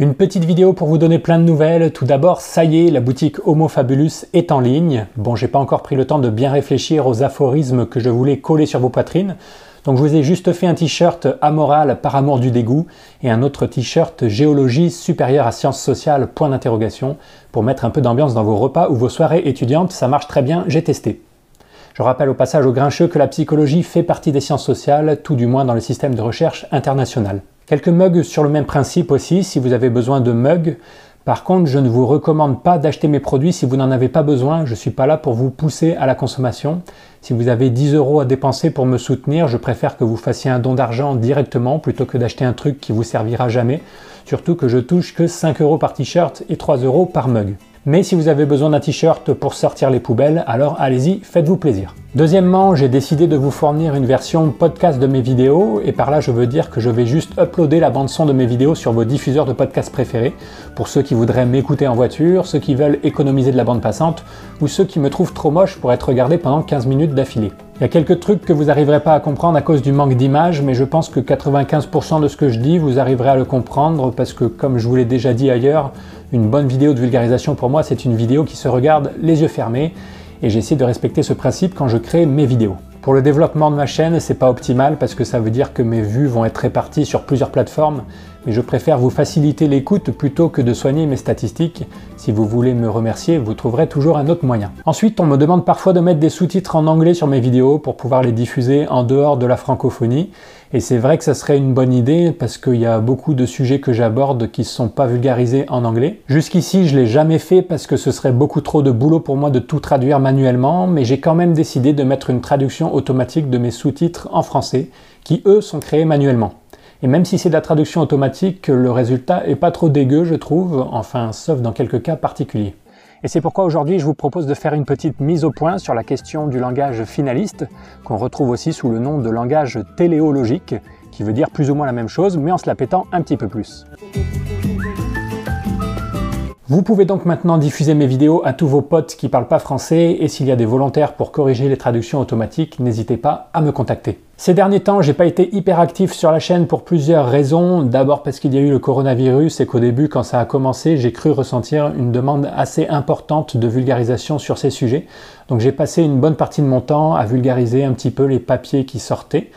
Une petite vidéo pour vous donner plein de nouvelles. Tout d'abord, ça y est, la boutique Homo Fabulus est en ligne. Bon, j'ai pas encore pris le temps de bien réfléchir aux aphorismes que je voulais coller sur vos poitrines. Donc je vous ai juste fait un t-shirt amoral par amour du dégoût et un autre t-shirt géologie supérieure à sciences sociales point d'interrogation pour mettre un peu d'ambiance dans vos repas ou vos soirées étudiantes. Ça marche très bien, j'ai testé. Je rappelle au passage au grincheux que la psychologie fait partie des sciences sociales, tout du moins dans le système de recherche international. Quelques mugs sur le même principe aussi, si vous avez besoin de mugs. Par contre, je ne vous recommande pas d'acheter mes produits si vous n'en avez pas besoin. Je ne suis pas là pour vous pousser à la consommation. Si vous avez 10 euros à dépenser pour me soutenir, je préfère que vous fassiez un don d'argent directement plutôt que d'acheter un truc qui vous servira jamais. Surtout que je touche que 5 euros par t-shirt et 3 euros par mug. Mais si vous avez besoin d'un t-shirt pour sortir les poubelles, alors allez-y, faites-vous plaisir. Deuxièmement, j'ai décidé de vous fournir une version podcast de mes vidéos, et par là je veux dire que je vais juste uploader la bande son de mes vidéos sur vos diffuseurs de podcasts préférés, pour ceux qui voudraient m'écouter en voiture, ceux qui veulent économiser de la bande passante, ou ceux qui me trouvent trop moche pour être regardé pendant 15 minutes d'affilée. Il y a quelques trucs que vous n'arriverez pas à comprendre à cause du manque d'image, mais je pense que 95% de ce que je dis, vous arriverez à le comprendre parce que, comme je vous l'ai déjà dit ailleurs, une bonne vidéo de vulgarisation pour moi, c'est une vidéo qui se regarde les yeux fermés, et j'essaie de respecter ce principe quand je crée mes vidéos. Pour le développement de ma chaîne, c'est pas optimal parce que ça veut dire que mes vues vont être réparties sur plusieurs plateformes, mais je préfère vous faciliter l'écoute plutôt que de soigner mes statistiques. Si vous voulez me remercier, vous trouverez toujours un autre moyen. Ensuite, on me demande parfois de mettre des sous-titres en anglais sur mes vidéos pour pouvoir les diffuser en dehors de la francophonie. Et c'est vrai que ça serait une bonne idée parce qu'il y a beaucoup de sujets que j'aborde qui ne sont pas vulgarisés en anglais. Jusqu'ici, je l'ai jamais fait parce que ce serait beaucoup trop de boulot pour moi de tout traduire manuellement, mais j'ai quand même décidé de mettre une traduction automatique de mes sous-titres en français, qui eux sont créés manuellement. Et même si c'est de la traduction automatique, le résultat est pas trop dégueu, je trouve, enfin, sauf dans quelques cas particuliers. Et c'est pourquoi aujourd'hui je vous propose de faire une petite mise au point sur la question du langage finaliste, qu'on retrouve aussi sous le nom de langage téléologique, qui veut dire plus ou moins la même chose, mais en se la pétant un petit peu plus. Vous pouvez donc maintenant diffuser mes vidéos à tous vos potes qui parlent pas français, et s'il y a des volontaires pour corriger les traductions automatiques, n'hésitez pas à me contacter. Ces derniers temps, j'ai pas été hyper actif sur la chaîne pour plusieurs raisons. D'abord parce qu'il y a eu le coronavirus et qu'au début, quand ça a commencé, j'ai cru ressentir une demande assez importante de vulgarisation sur ces sujets. Donc j'ai passé une bonne partie de mon temps à vulgariser un petit peu les papiers qui sortaient.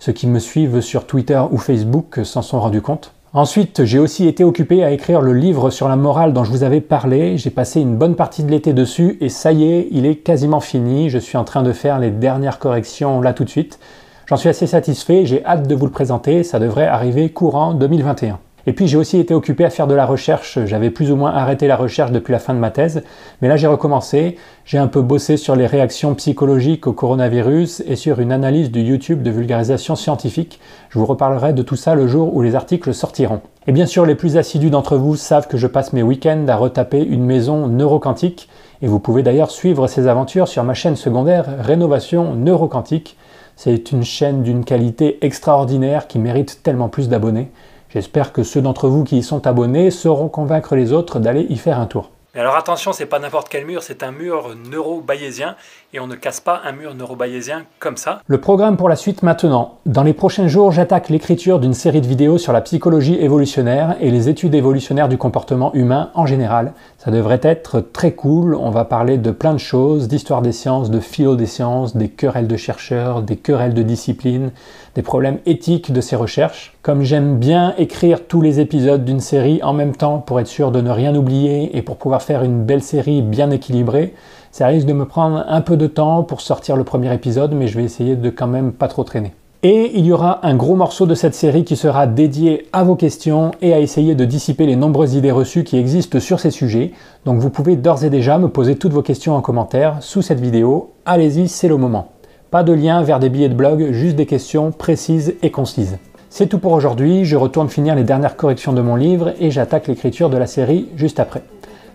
Ceux qui me suivent sur Twitter ou Facebook s'en sont rendus compte. Ensuite, j'ai aussi été occupé à écrire le livre sur la morale dont je vous avais parlé. J'ai passé une bonne partie de l'été dessus et ça y est, il est quasiment fini. Je suis en train de faire les dernières corrections là tout de suite. J'en suis assez satisfait, j'ai hâte de vous le présenter, ça devrait arriver courant 2021. Et puis j'ai aussi été occupé à faire de la recherche, j'avais plus ou moins arrêté la recherche depuis la fin de ma thèse, mais là j'ai recommencé, j'ai un peu bossé sur les réactions psychologiques au coronavirus et sur une analyse du YouTube de vulgarisation scientifique. Je vous reparlerai de tout ça le jour où les articles sortiront. Et bien sûr, les plus assidus d'entre vous savent que je passe mes week-ends à retaper une maison neuroquantique, et vous pouvez d'ailleurs suivre ces aventures sur ma chaîne secondaire Rénovation Neuroquantique c'est une chaîne d'une qualité extraordinaire qui mérite tellement plus d'abonnés. J'espère que ceux d'entre vous qui y sont abonnés sauront convaincre les autres d'aller y faire un tour. Mais alors attention, c'est pas n'importe quel mur, c'est un mur neuro-bayésien et on ne casse pas un mur neurobayésien comme ça. Le programme pour la suite maintenant. Dans les prochains jours, j'attaque l'écriture d'une série de vidéos sur la psychologie évolutionnaire et les études évolutionnaires du comportement humain en général. Ça devrait être très cool, on va parler de plein de choses, d'histoire des sciences, de philo des sciences, des querelles de chercheurs, des querelles de discipline, des problèmes éthiques de ces recherches. Comme j'aime bien écrire tous les épisodes d'une série en même temps pour être sûr de ne rien oublier et pour pouvoir faire une belle série bien équilibrée, ça risque de me prendre un peu de temps pour sortir le premier épisode, mais je vais essayer de quand même pas trop traîner. Et il y aura un gros morceau de cette série qui sera dédié à vos questions et à essayer de dissiper les nombreuses idées reçues qui existent sur ces sujets. Donc vous pouvez d'ores et déjà me poser toutes vos questions en commentaire sous cette vidéo. Allez-y, c'est le moment. Pas de lien vers des billets de blog, juste des questions précises et concises. C'est tout pour aujourd'hui, je retourne finir les dernières corrections de mon livre et j'attaque l'écriture de la série juste après.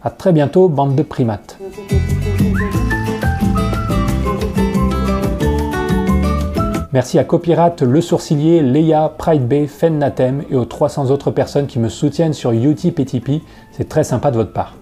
A très bientôt, bande de primates. Merci à Copyrat, Le Sourcilier, Leia, Pride Bay, Fennatem et aux 300 autres personnes qui me soutiennent sur Utip et Tipeee. C'est très sympa de votre part.